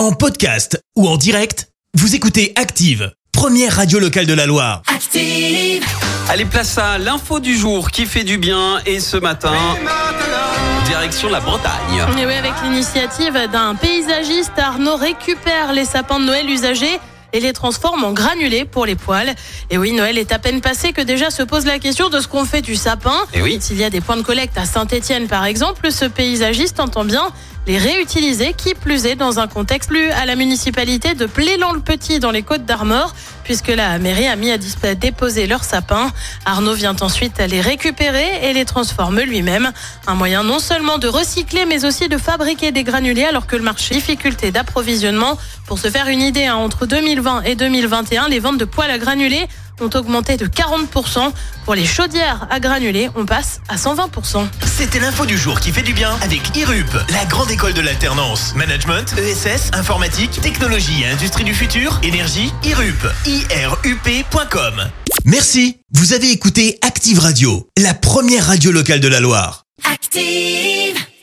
En podcast ou en direct, vous écoutez Active, première radio locale de la Loire. Active. Allez, place à l'info du jour qui fait du bien. Et ce matin, direction la Bretagne. Et oui, avec l'initiative d'un paysagiste, Arnaud récupère les sapins de Noël usagés et les transforme en granulés pour les poêles. Et oui, Noël est à peine passé que déjà se pose la question de ce qu'on fait du sapin. Et oui. S'il y a des points de collecte à Saint-Étienne par exemple, ce paysagiste entend bien les réutiliser, qui plus est dans un contexte plus à la municipalité de Plélan-le-Petit dans les Côtes d'Armor, puisque la mairie a mis à déposer leurs sapins. Arnaud vient ensuite les récupérer et les transforme lui-même. Un moyen non seulement de recycler, mais aussi de fabriquer des granulés alors que le marché difficulté d'approvisionnement. Pour se faire une idée, hein, entre 2020 et 2021, les ventes de poêles à granulés ont augmenté de 40%. Pour les chaudières à granulés, on passe à 120%. C'était l'info du jour qui fait du bien avec IRUP, la grande école de l'alternance. Management, ESS, informatique, technologie et industrie du futur, énergie, IRUP. IRUP.com. Merci. Vous avez écouté Active Radio, la première radio locale de la Loire. Active.